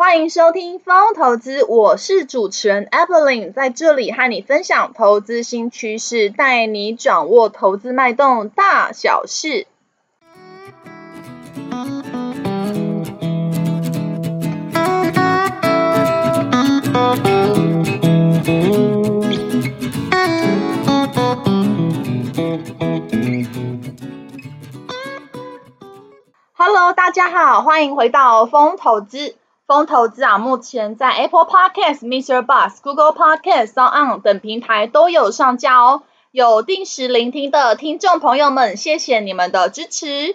欢迎收听风投资，我是主持人 Evelyn，在这里和你分享投资新趋势，带你掌握投资脉动大小事。Hello，大家好，欢迎回到风投资。风投资啊，目前在 Apple Podcast、Mr. Bus、Google Podcast、s o n On 等平台都有上架哦。有定时聆听的听众朋友们，谢谢你们的支持。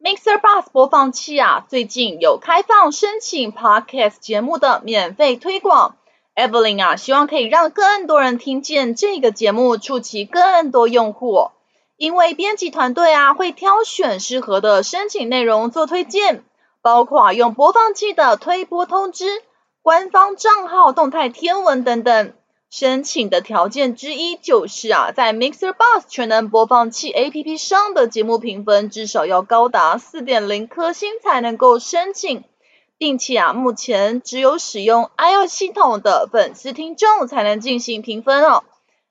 Mr. Bus 播放器啊，最近有开放申请 Podcast 节目的免费推广。Evelyn 啊，希望可以让更多人听见这个节目，触及更多用户。因为编辑团队啊，会挑选适合的申请内容做推荐。包括用播放器的推播通知、官方账号动态天文等等。申请的条件之一就是啊，在 Mixer b o s 全能播放器 APP 上的节目评分至少要高达四点零颗星才能够申请，并且啊，目前只有使用 iOS 系统的粉丝听众才能进行评分哦。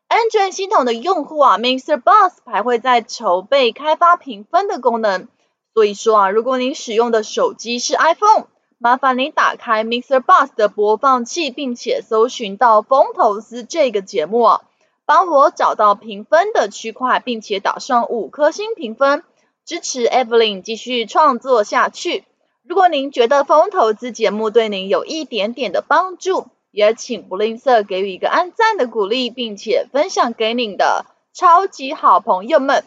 Android 系统的用户啊，Mixer b o s 还会在筹备开发评分的功能。所以说啊，如果您使用的手机是 iPhone，麻烦您打开 MixerBox 的播放器，并且搜寻到《风投资》这个节目，帮我找到评分的区块，并且打上五颗星评分，支持 Evelyn 继续创作下去。如果您觉得《风投资》节目对您有一点点的帮助，也请不吝啬给予一个按赞的鼓励，并且分享给您的超级好朋友们。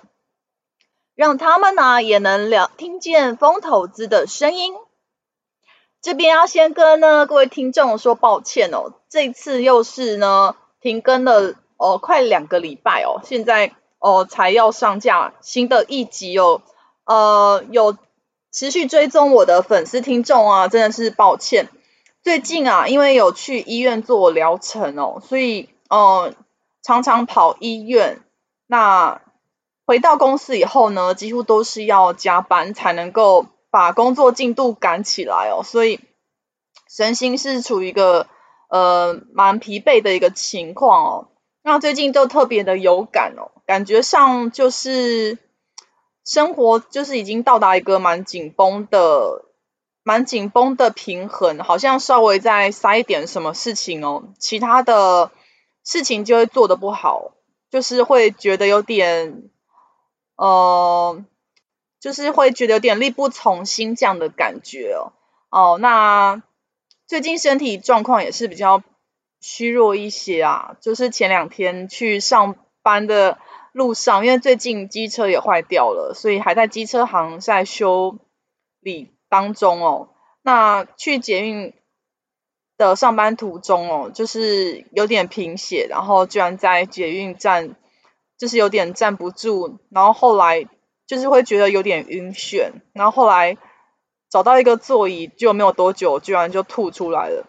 让他们呢也能了听见风投资的声音。这边要先跟呢各位听众说抱歉哦，这次又是呢停更了哦快两个礼拜哦，现在哦才要上架新的一集哦。呃，有持续追踪我的粉丝听众啊，真的是抱歉。最近啊，因为有去医院做疗程哦，所以呃常常跑医院那。回到公司以后呢，几乎都是要加班才能够把工作进度赶起来哦，所以身心是处于一个呃蛮疲惫的一个情况哦。那最近都特别的有感哦，感觉上就是生活就是已经到达一个蛮紧绷的、蛮紧绷的平衡，好像稍微再塞一点什么事情哦，其他的事情就会做得不好，就是会觉得有点。呃，就是会觉得有点力不从心这样的感觉哦。哦，那最近身体状况也是比较虚弱一些啊。就是前两天去上班的路上，因为最近机车也坏掉了，所以还在机车行在修理当中哦。那去捷运的上班途中哦，就是有点贫血，然后居然在捷运站。就是有点站不住，然后后来就是会觉得有点晕眩，然后后来找到一个座椅，就没有多久，居然就吐出来了。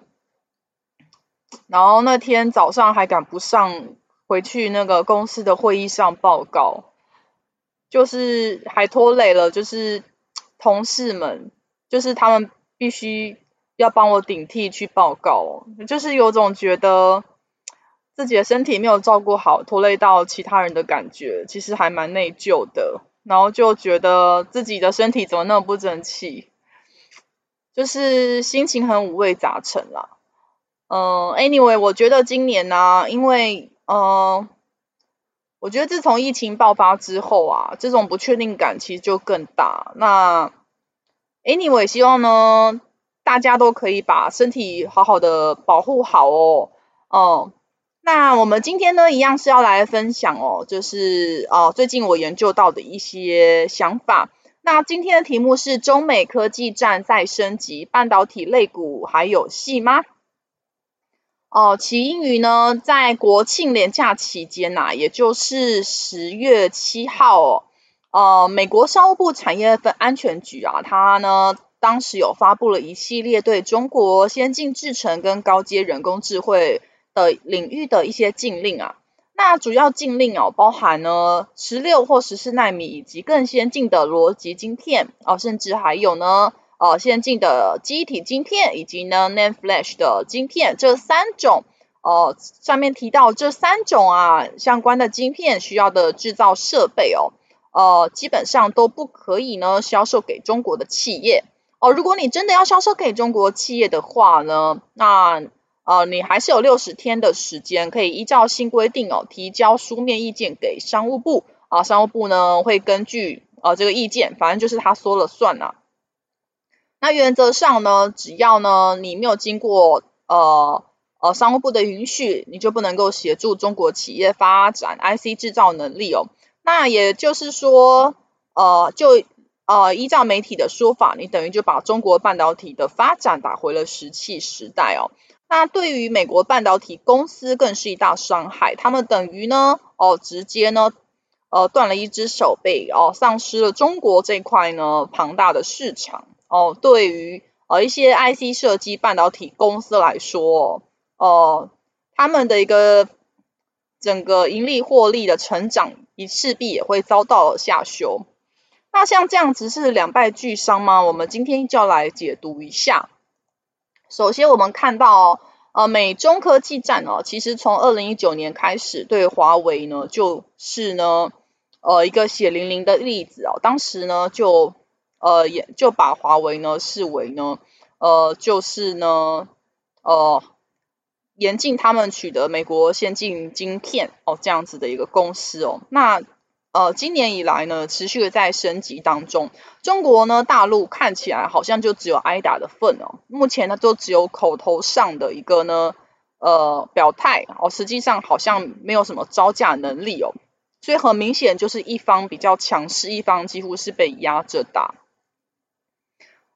然后那天早上还赶不上回去那个公司的会议上报告，就是还拖累了，就是同事们，就是他们必须要帮我顶替去报告，就是有种觉得。自己的身体没有照顾好，拖累到其他人的感觉，其实还蛮内疚的。然后就觉得自己的身体怎么那么不争气，就是心情很五味杂陈啦。嗯，anyway，我觉得今年呢、因为嗯，我觉得自从疫情爆发之后啊，这种不确定感其实就更大。那 anyway，希望呢大家都可以把身体好好的保护好哦。嗯。那我们今天呢，一样是要来分享哦，就是哦，最近我研究到的一些想法。那今天的题目是中美科技战再升级，半导体类股还有戏吗？哦，起因于呢，在国庆连假期间呐、也就是十月七号哦，呃，美国商务部产业分安全局啊，它呢当时有发布了一系列对中国先进制程跟高阶人工智慧。的领域的一些禁令啊，那主要禁令哦，包含呢十六或十四奈米以及更先进的逻辑晶片哦，甚至还有呢呃先进的记忆体晶片以及呢 NAND Flash 的晶片这三种。呃，上面提到这三种啊相关的晶片需要的制造设备哦，呃，基本上都不可以呢销售给中国的企业哦。如果你真的要销售给中国企业的话呢，那呃你还是有六十天的时间，可以依照新规定哦提交书面意见给商务部啊，商务部呢会根据呃这个意见，反正就是他说了算呐、啊。那原则上呢，只要呢你没有经过呃。呃，商务部的允许，你就不能够协助中国企业发展 IC 制造能力哦。那也就是说，呃，就呃依照媒体的说法，你等于就把中国半导体的发展打回了石器时代哦。那对于美国半导体公司更是一大伤害，他们等于呢，哦，直接呢，呃，断了一只手臂哦，丧失了中国这块呢庞大的市场哦。对于呃一些 IC 设计半导体公司来说，哦。哦，他们的一个整个盈利获利的成长，也势必也会遭到下修。那像这样子是两败俱伤吗？我们今天就要来解读一下。首先，我们看到呃美中科技战哦，其实从二零一九年开始，对华为呢就是呢呃一个血淋淋的例子哦。当时呢就呃也就把华为呢视为呢呃就是呢呃。严禁他们取得美国先进晶片哦，这样子的一个公司哦。那呃，今年以来呢，持续的在升级当中。中国呢，大陆看起来好像就只有挨打的份哦。目前呢，都只有口头上的一个呢，呃，表态哦，实际上好像没有什么招架能力哦。所以很明显就是一方比较强势，一方几乎是被压着打。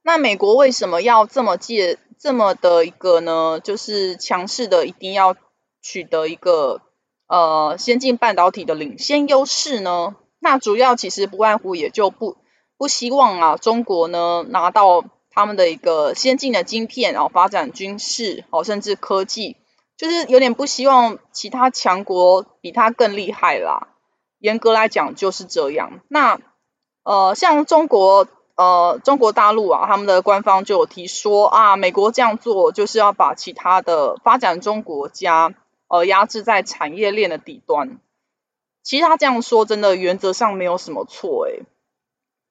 那美国为什么要这么借？这么的一个呢，就是强势的，一定要取得一个呃先进半导体的领先优势呢？那主要其实不外乎也就不不希望啊，中国呢拿到他们的一个先进的晶片，然后发展军事哦，甚至科技，就是有点不希望其他强国比他更厉害啦。严格来讲就是这样。那呃，像中国。呃，中国大陆啊，他们的官方就有提说啊，美国这样做就是要把其他的发展中国家呃压制在产业链的底端。其实他这样说，真的原则上没有什么错诶。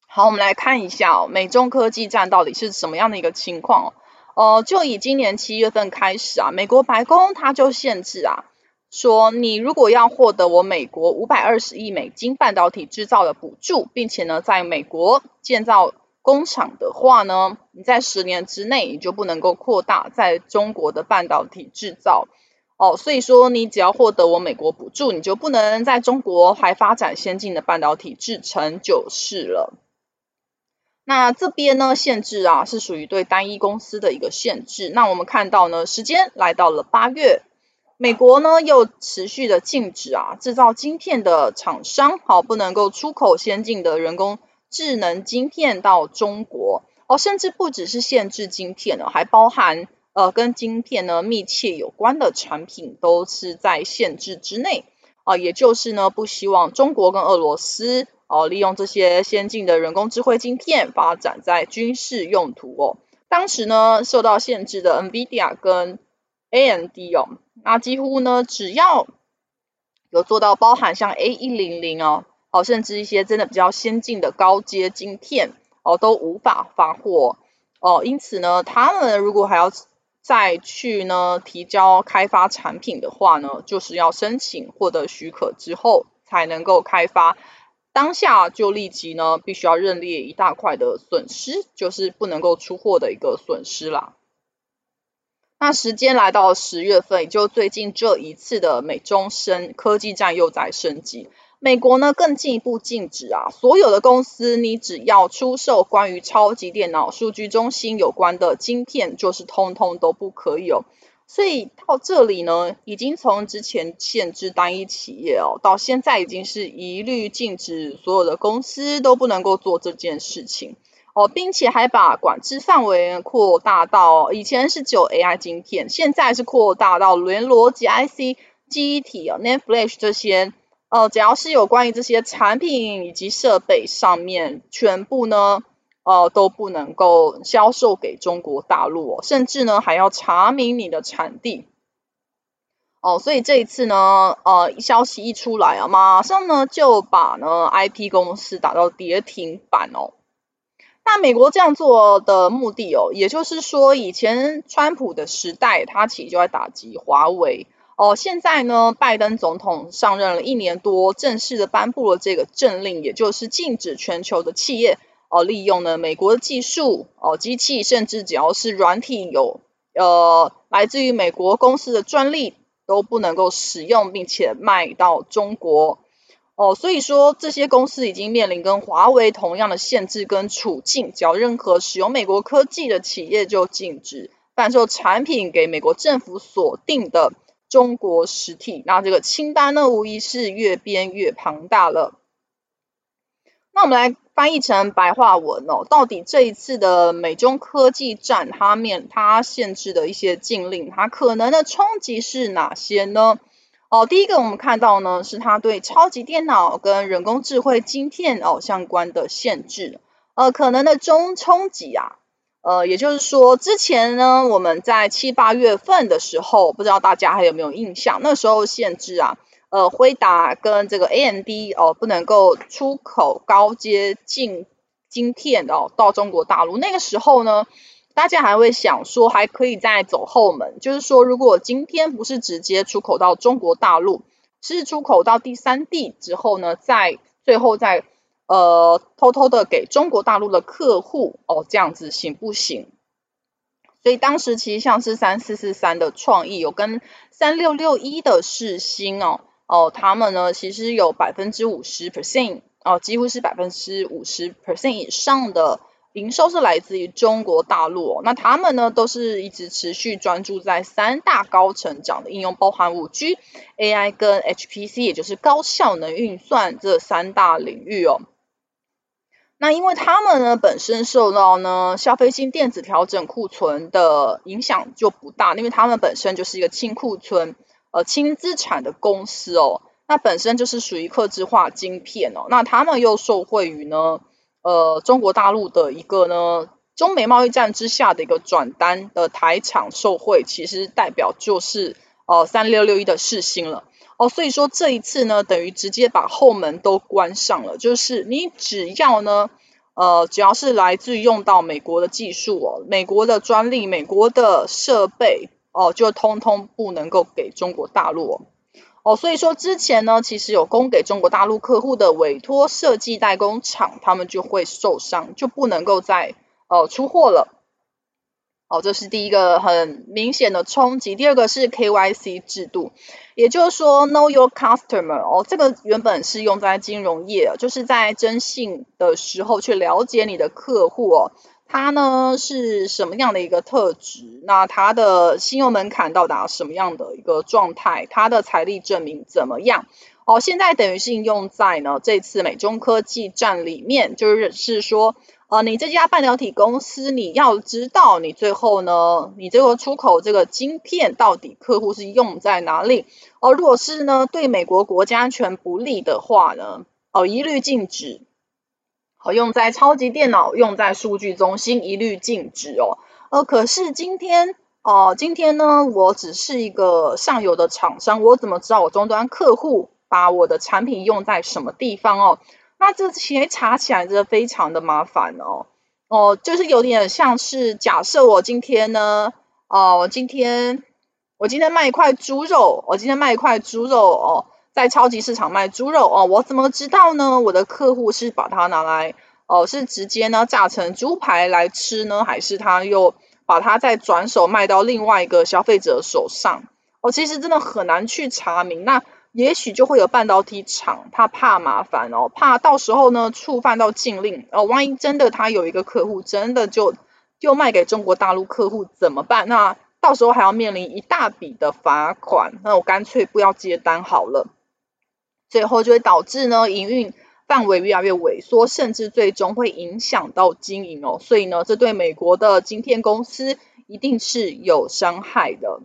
好，我们来看一下哦，美中科技战到底是什么样的一个情况？呃，就以今年七月份开始啊，美国白宫它就限制啊，说你如果要获得我美国五百二十亿美金半导体制造的补助，并且呢，在美国建造工厂的话呢，你在十年之内你就不能够扩大在中国的半导体制造哦。所以说，你只要获得我美国补助，你就不能在中国还发展先进的半导体制程就是了。那这边呢，限制啊是属于对单一公司的一个限制。那我们看到呢，时间来到了八月，美国呢又持续的禁止啊制造晶片的厂商好不能够出口先进的人工。智能晶片到中国哦，甚至不只是限制晶片呢，还包含呃跟晶片呢密切有关的产品都是在限制之内啊，也就是呢不希望中国跟俄罗斯哦利用这些先进的人工智慧晶片发展在军事用途哦。当时呢受到限制的 NVIDIA 跟 AMD 哦，那几乎呢只要有做到包含像 A 一零零哦。哦，甚至一些真的比较先进的高阶晶片哦，都无法发货哦。因此呢，他们如果还要再去呢提交开发产品的话呢，就是要申请获得许可之后才能够开发。当下就立即呢，必须要认列一大块的损失，就是不能够出货的一个损失啦。那时间来到十月份，也就最近这一次的美中深科技战又在升级。美国呢更进一步禁止啊，所有的公司你只要出售关于超级电脑、数据中心有关的晶片，就是通通都不可以哦。所以到这里呢，已经从之前限制单一企业哦，到现在已经是一律禁止所有的公司都不能够做这件事情哦，并且还把管制范围扩大到以前是只有 AI 晶片，现在是扩大到连逻辑 IC、记忆体啊、NAND Flash 这些。呃，只要是有关于这些产品以及设备上面，全部呢，呃都不能够销售给中国大陆哦，甚至呢还要查明你的产地。哦，所以这一次呢，呃，消息一出来啊，马上呢就把呢 IP 公司打到跌停板哦。那美国这样做的目的哦，也就是说，以前川普的时代，他其实就在打击华为哦。现在呢，拜登总统上任了一年多，正式的颁布了这个政令，也就是禁止全球的企业哦利用呢美国的技术哦机器，甚至只要是软体有呃来自于美国公司的专利。都不能够使用，并且卖到中国哦，所以说这些公司已经面临跟华为同样的限制跟处境，只要任何使用美国科技的企业就禁止贩售产品给美国政府锁定的中国实体，那这个清单呢，无疑是越编越庞大了。那我们来翻译成白话文哦，到底这一次的美中科技战，它面它限制的一些禁令，它可能的冲击是哪些呢？哦，第一个我们看到呢，是它对超级电脑跟人工智慧晶片哦相关的限制，呃，可能的中冲击啊，呃，也就是说之前呢，我们在七八月份的时候，不知道大家还有没有印象，那时候限制啊。呃，辉达跟这个 AMD 哦，不能够出口高阶晶晶片哦到中国大陆。那个时候呢，大家还会想说，还可以再走后门，就是说，如果今天不是直接出口到中国大陆，是出口到第三地之后呢，再最后再呃偷偷的给中国大陆的客户哦，这样子行不行？所以当时其实像是三四四三的创意有跟三六六一的世芯哦。哦，他们呢，其实有百分之五十 percent 哦，几乎是百分之五十 percent 以上的营收是来自于中国大陆。那他们呢，都是一直持续专注在三大高成长的应用，包含五 G、AI 跟 HPC，也就是高效能运算这三大领域哦。那因为他们呢，本身受到呢消费性电子调整库存的影响就不大，因为他们本身就是一个轻库存。呃，轻资产的公司哦，那本身就是属于客制化晶片哦，那他们又受惠于呢，呃，中国大陆的一个呢，中美贸易战之下的一个转单的台厂受惠，其实代表就是呃三六六一的世芯了哦，所以说这一次呢，等于直接把后门都关上了，就是你只要呢，呃，只要是来自于用到美国的技术哦，美国的专利，美国的设备。哦，就通通不能够给中国大陆哦，哦，所以说之前呢，其实有供给中国大陆客户的委托设计代工厂，他们就会受伤，就不能够再呃出货了。哦，这是第一个很明显的冲击。第二个是 KYC 制度，也就是说 Know Your Customer 哦，这个原本是用在金融业，就是在征信的时候去了解你的客户哦。他呢是什么样的一个特质？那他的信用门槛到达什么样的一个状态？他的财力证明怎么样？哦，现在等于是应用在呢这次美中科技战里面，就是是说，呃，你这家半导体公司，你要知道你最后呢，你这个出口这个晶片到底客户是用在哪里？哦，如果是呢对美国国家安全不利的话呢，哦，一律禁止。好，用在超级电脑，用在数据中心，一律禁止哦。呃，可是今天哦、今天呢，我只是一个上游的厂商，我怎么知道我终端客户把我的产品用在什么地方哦？那这些查起来真的非常的麻烦哦。哦、就是有点像是假设我今天呢，哦、我今天我今天卖一块猪肉，我今天卖一块猪肉哦。在超级市场卖猪肉哦，我怎么知道呢？我的客户是把它拿来哦，是直接呢炸成猪排来吃呢，还是他又把它再转手卖到另外一个消费者手上？哦，其实真的很难去查明。那也许就会有半导体厂，他怕麻烦哦，怕到时候呢触犯到禁令哦，万一真的他有一个客户真的就就卖给中国大陆客户怎么办？那到时候还要面临一大笔的罚款，那我干脆不要接单好了。最后就会导致呢，营运范围越来越萎缩，甚至最终会影响到经营哦。所以呢，这对美国的晶片公司一定是有伤害的。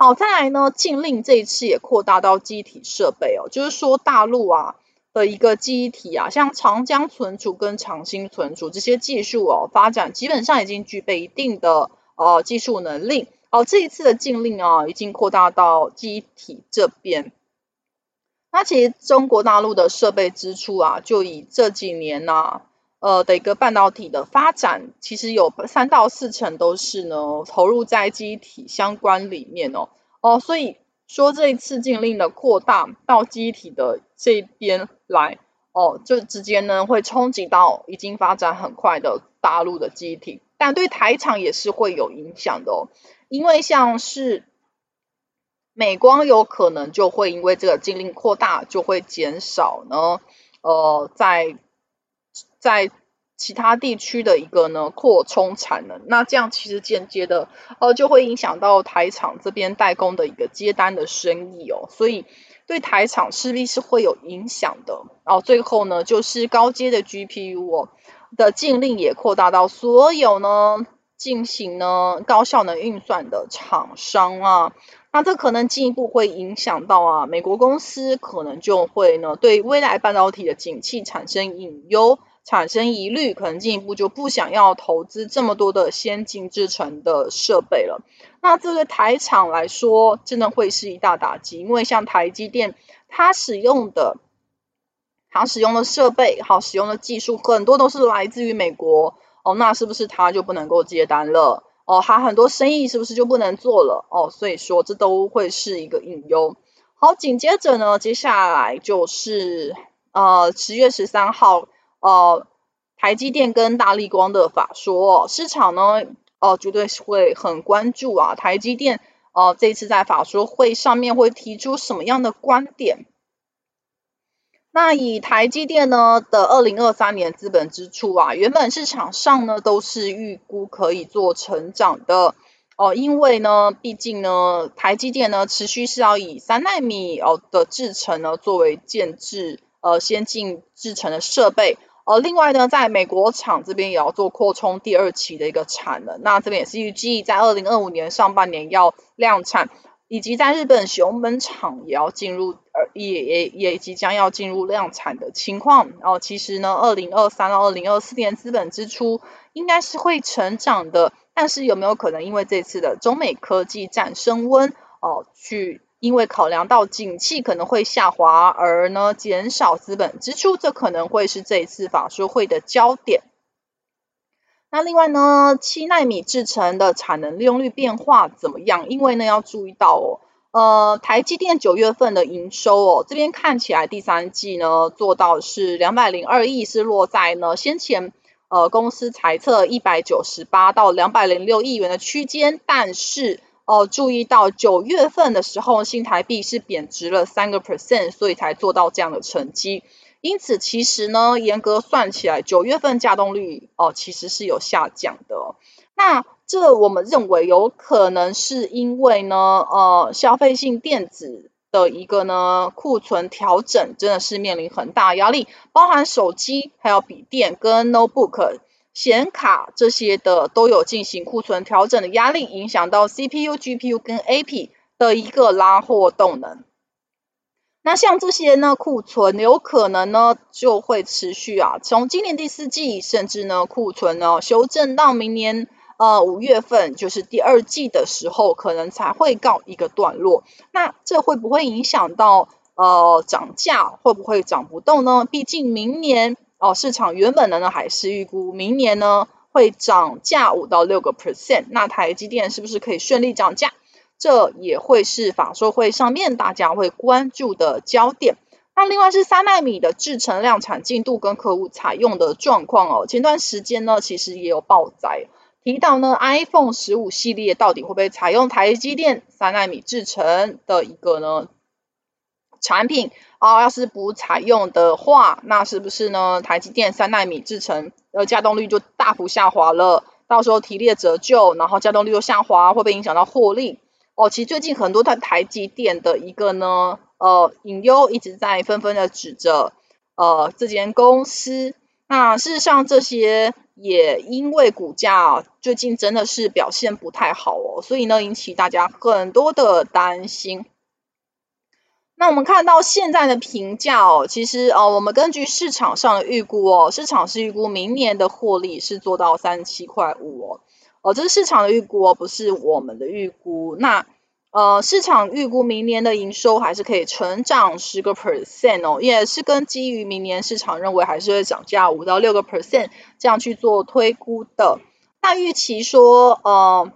好，再来呢，禁令这一次也扩大到机体设备哦，就是说大陆啊，的一个记忆体啊，像长江存储跟长兴存储这些技术哦，发展基本上已经具备一定的呃技术能力。哦，这一次的禁令啊，已经扩大到机体这边。那其实中国大陆的设备支出啊，就以这几年呢、呃的一个半导体的发展，其实有三到四成都是呢投入在记忆体相关里面哦。哦，所以说这一次禁令的扩大到记忆体的这边来，哦，就直接呢会冲击到已经发展很快的大陆的记忆体，但对台厂也是会有影响的哦。因为像是美光有可能就会因为这个禁令扩大，就会减少呢，呃，在在其他地区的一个呢扩充产能，那这样其实间接的呃就会影响到台厂这边代工的一个接单的生意哦，所以对台厂势必是会有影响的。然后最后呢，就是高阶的 GPU 哦的禁令也扩大到所有呢。进行呢高效能运算的厂商啊，那这可能进一步会影响到啊，美国公司可能就会呢对未来半导体的景气产生隐忧，产生疑虑，可能进一步就不想要投资这么多的先进制程的设备了。那这个台厂来说，真的会是一大打击，因为像台积电，它使用的它使用的设备，好使用的技术，很多都是来自于美国。哦，那是不是他就不能够接单了？哦，他很多生意是不是就不能做了？哦，所以说这都会是一个隐忧。好，紧接着呢，接下来就是呃十月十三号，呃台积电跟大立光的法说，市场呢，哦、呃、绝对会很关注啊，台积电呃这次在法说会上面会提出什么样的观点？那以台积电呢的二零二三年资本支出啊，原本市场上呢都是预估可以做成长的哦，因为呢，毕竟呢，台积电呢持续是要以三奈米哦的制程呢作为建制呃先进制程的设备，呃，另外呢，在美国厂这边也要做扩充第二期的一个产能，那这边也是预计在二零二五年上半年要量产。以及在日本熊本厂也要进入，呃，也也也即将要进入量产的情况。哦，其实呢，二零二三到二零二四年资本支出应该是会成长的，但是有没有可能因为这次的中美科技战升温，哦，去因为考量到景气可能会下滑而呢减少资本支出，这可能会是这一次法说会的焦点。那另外呢，七奈米制程的产能利用率变化怎么样？因为呢，要注意到哦，呃，台积电九月份的营收哦，这边看起来第三季呢做到是两百零二亿，是落在呢先前呃公司财测一百九十八到两百零六亿元的区间，但是哦、注意到九月份的时候新台币是贬值了三个 percent，所以才做到这样的成绩。因此，其实呢，严格算起来，九月份稼动率哦，其实是有下降的。那这我们认为有可能是因为呢，呃，消费性电子的一个呢库存调整，真的是面临很大压力，包含手机、还有笔电跟 notebook 显卡这些的都有进行库存调整的压力，影响到 CPU、GPU 跟 AP 的一个拉货动能。那像这些呢，库存有可能呢就会持续啊，从今年第四季，甚至呢库存呢修正到明年呃五月份，就是第二季的时候，可能才会告一个段落。那这会不会影响到呃涨价？会不会涨不动呢？毕竟明年哦、市场原本的呢还是预估明年呢会涨价五到六个 percent。那台积电是不是可以顺利涨价？这也会是法说会上面大家会关注的焦点。那另外是三奈米的制程量产进度跟客户采用的状况哦。前段时间呢，其实也有报载提到呢，iPhone 十五系列到底会不会采用台积电三奈米制程的一个呢产品啊？要是不采用的话，那是不是呢台积电三奈米制程呃稼动率就大幅下滑了？到时候提列折旧，然后稼动率又下滑，会不会影响到获利？哦，其实最近很多的台积电的一个呢，呃，隐忧一直在纷纷的指着呃这间公司。那事实上，这些也因为股价最近真的是表现不太好哦，所以呢，引起大家很多的担心。那我们看到现在的评价哦，其实哦，我们根据市场上的预估哦，市场是预估明年的获利是做到三十七块五哦，哦，这是市场的预估哦，不是我们的预估。那呃，市场预估明年的营收还是可以成长十个 percent 哦，也是跟基于明年市场认为还是会涨价五到六个 percent 这样去做推估的。那预期说呃，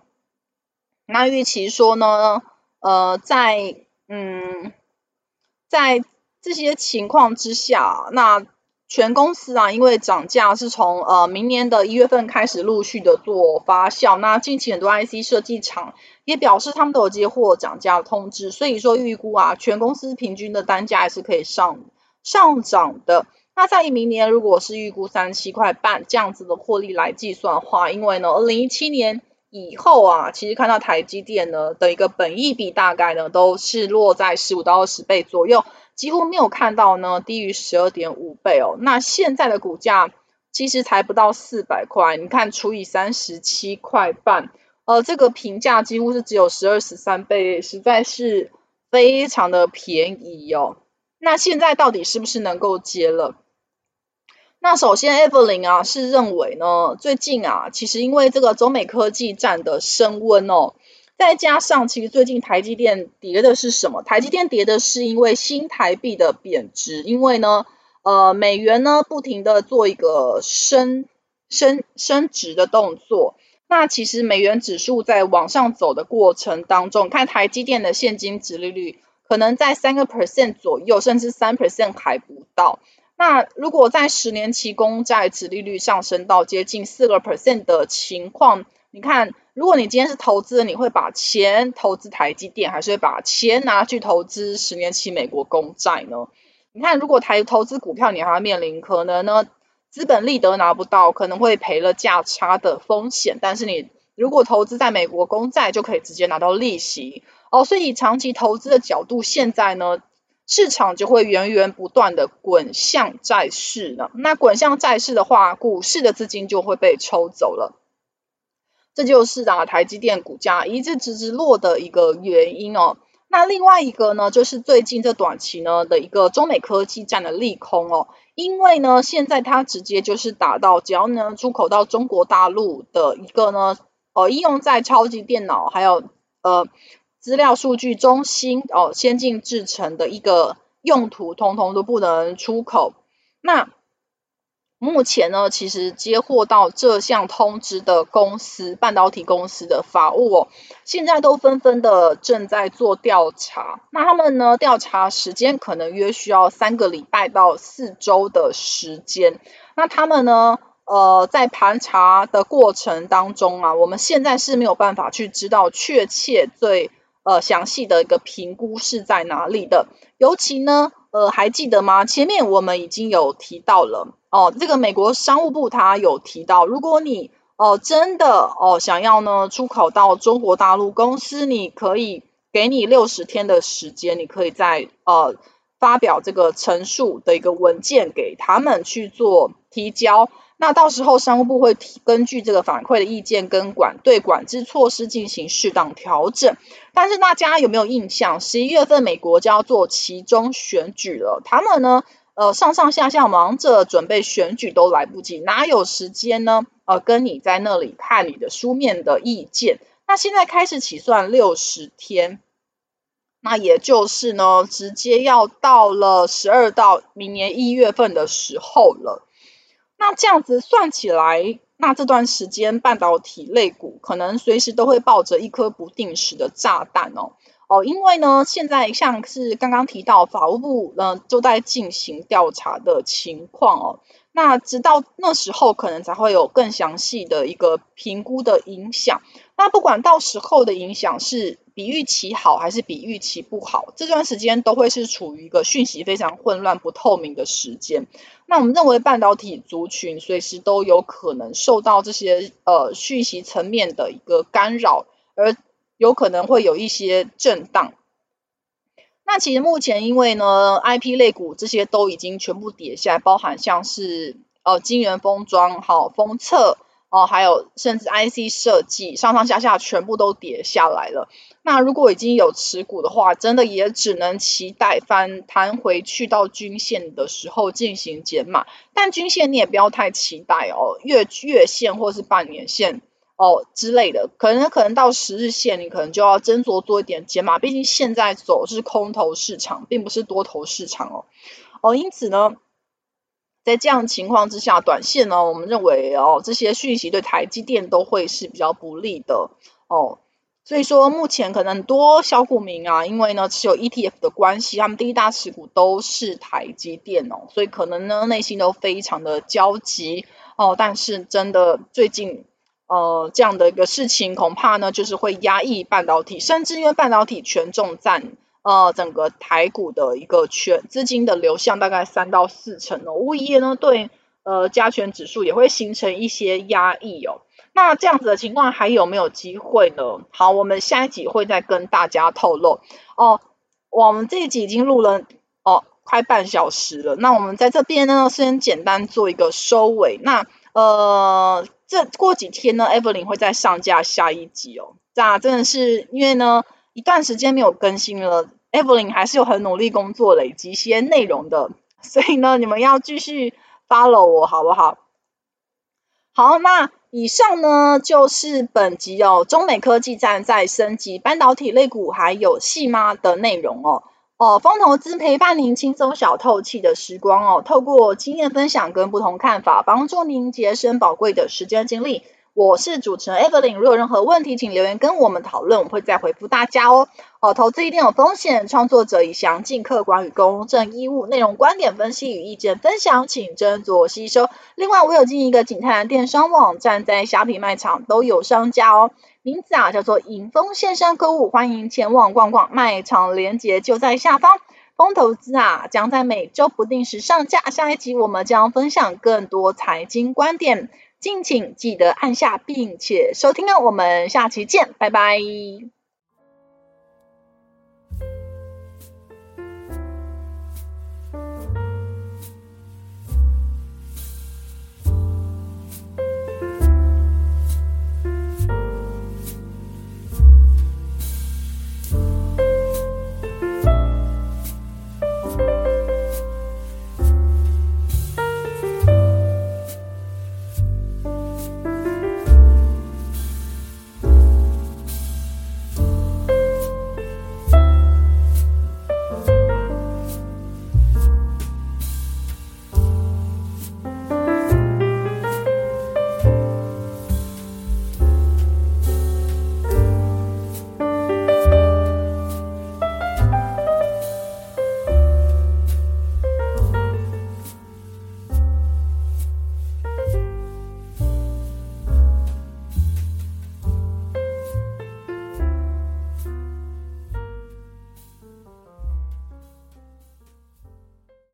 那预期说呢，呃，在嗯。在这些情况之下，那全公司啊，因为涨价是从呃明年的一月份开始陆续的做发酵，那近期很多 IC 设计厂也表示他们都有接获涨价的通知，所以说预估啊，全公司平均的单价还是可以上上涨的。那在明年如果是预估三七块半这样子的获利来计算的话，因为呢，二零一七年。以后啊，其实看到台积电呢的一个本益比大概呢都是落在十五到二十倍左右，几乎没有看到呢低于十二点五倍哦。那现在的股价其实才不到四百块，你看除以三十七块半，呃，这个评价几乎是只有十二十三倍，实在是非常的便宜哦。那现在到底是不是能够接了？那首先，Evelyn 啊是认为呢，最近啊，其实因为这个中美科技战的升温哦，再加上其实最近台积电跌的是什么？台积电跌的是因为新台币的贬值，因为呢，呃，美元呢不停的做一个升升升值的动作。那其实美元指数在往上走的过程当中，看台积电的现金殖利率可能在三个 percent 左右，甚至三 percent 还不到。那如果在十年期公债殖利率上升到接近四个 percent 的情况，你看，如果你今天是投资人，你会把钱投资台积电，还是会把钱拿去投资十年期美国公债呢？你看，如果台投资股票，你还要面临可能呢资本利得拿不到，可能会赔了价差的风险。但是你如果投资在美国公债，就可以直接拿到利息哦。所以以长期投资的角度，现在呢？市场就会源源不断的滚向债市了。那滚向债市的话，股市的资金就会被抽走了。这就是啊，台积电股价一直直直落的一个原因哦。那另外一个呢，就是最近这短期呢的一个中美科技战的利空哦。因为呢，现在它直接就是打到，只要呢出口到中国大陆的一个呢，呃，应用在超级电脑还有呃。资料数据中心哦，先进制成的一个用途，通通都不能出口。那目前呢，其实接获到这项通知的公司，半导体公司的法务哦，现在都纷纷的正在做调查。那他们呢，调查时间可能约需要三个礼拜到四周的时间。那他们呢，呃，在盘查的过程当中啊，我们现在是没有办法去知道确切最。呃，详细的一个评估是在哪里的？尤其呢，呃，还记得吗？前面我们已经有提到了哦，这个美国商务部它有提到，如果你哦、真的哦想要呢出口到中国大陆，公司你可以给你六十天的时间，你可以在呃发表这个陈述的一个文件给他们去做提交。那到时候商务部会根据这个反馈的意见跟管对管制措施进行适当调整。但是大家有没有印象？十一月份美国就要做期中选举了，他们呢，呃，上上下下忙着准备选举都来不及，哪有时间呢？呃，跟你在那里看你的书面的意见。那现在开始起算六十天，那也就是呢，直接要到了十二到明年一月份的时候了。那这样子算起来，那这段时间半导体类股可能随时都会抱着一颗不定时的炸弹哦哦，因为呢，现在像是刚刚提到法务部呢就在进行调查的情况哦，那直到那时候可能才会有更详细的一个评估的影响。那不管到时候的影响是比预期好还是比预期不好，这段时间都会是处于一个讯息非常混乱、不透明的时间。那我们认为半导体族群随时都有可能受到这些呃讯息层面的一个干扰，而有可能会有一些震荡。那其实目前因为呢，IP 类股这些都已经全部跌下来，包含像是呃晶圆封装、好封测。哦，还有甚至 IC 设计上上下下全部都跌下来了。那如果已经有持股的话，真的也只能期待反弹回去到均线的时候进行减码。但均线你也不要太期待哦，月月线或是半年线哦之类的，可能可能到十日线你可能就要斟酌做一点减码。毕竟现在走是空头市场，并不是多头市场哦。哦，因此呢。在这样情况之下，短线呢，我们认为哦，这些讯息对台积电都会是比较不利的哦。所以说，目前可能很多小股民啊，因为呢持有 ETF 的关系，他们第一大持股都是台积电哦，所以可能呢内心都非常的焦急哦。但是真的最近呃这样的一个事情，恐怕呢就是会压抑半导体，甚至因为半导体权重占。呃，整个台股的一个权资金的流向大概三到四成哦，物业呢对呃加权指数也会形成一些压抑哦。那这样子的情况还有没有机会呢？好，我们下一集会再跟大家透露哦。我们这一集已经录了哦快半小时了，那我们在这边呢先简单做一个收尾。那呃，这过几天呢，Evelyn 会再上架下一集哦。这真的是因为呢。一段时间没有更新了，Evelyn 还是有很努力工作，累积一些内容的，所以呢，你们要继续 follow 我，好不好？好，那以上呢就是本集哦，中美科技战在升级，半导体类股还有戏吗的内容哦。哦，风投资陪伴您轻松小透气的时光哦，透过经验分享跟不同看法，帮助您节省宝贵的时间精力。我是主持人 Evelyn，如果有任何问题，请留言跟我们讨论，我会再回复大家哦。哦，投资一定有风险，创作者以详尽、客观与公正义务，内容、观点分析与意见分享，请斟酌吸收。另外，我有经营一个景泰蓝电商网站，在虾皮卖场都有上架哦，名字啊叫做迎风线上购物，欢迎前往逛逛，卖场链接就在下方。风投资啊，将在每周不定时上架，下一集我们将分享更多财经观点。敬请记得按下并且收听哦，我们下期见，拜拜。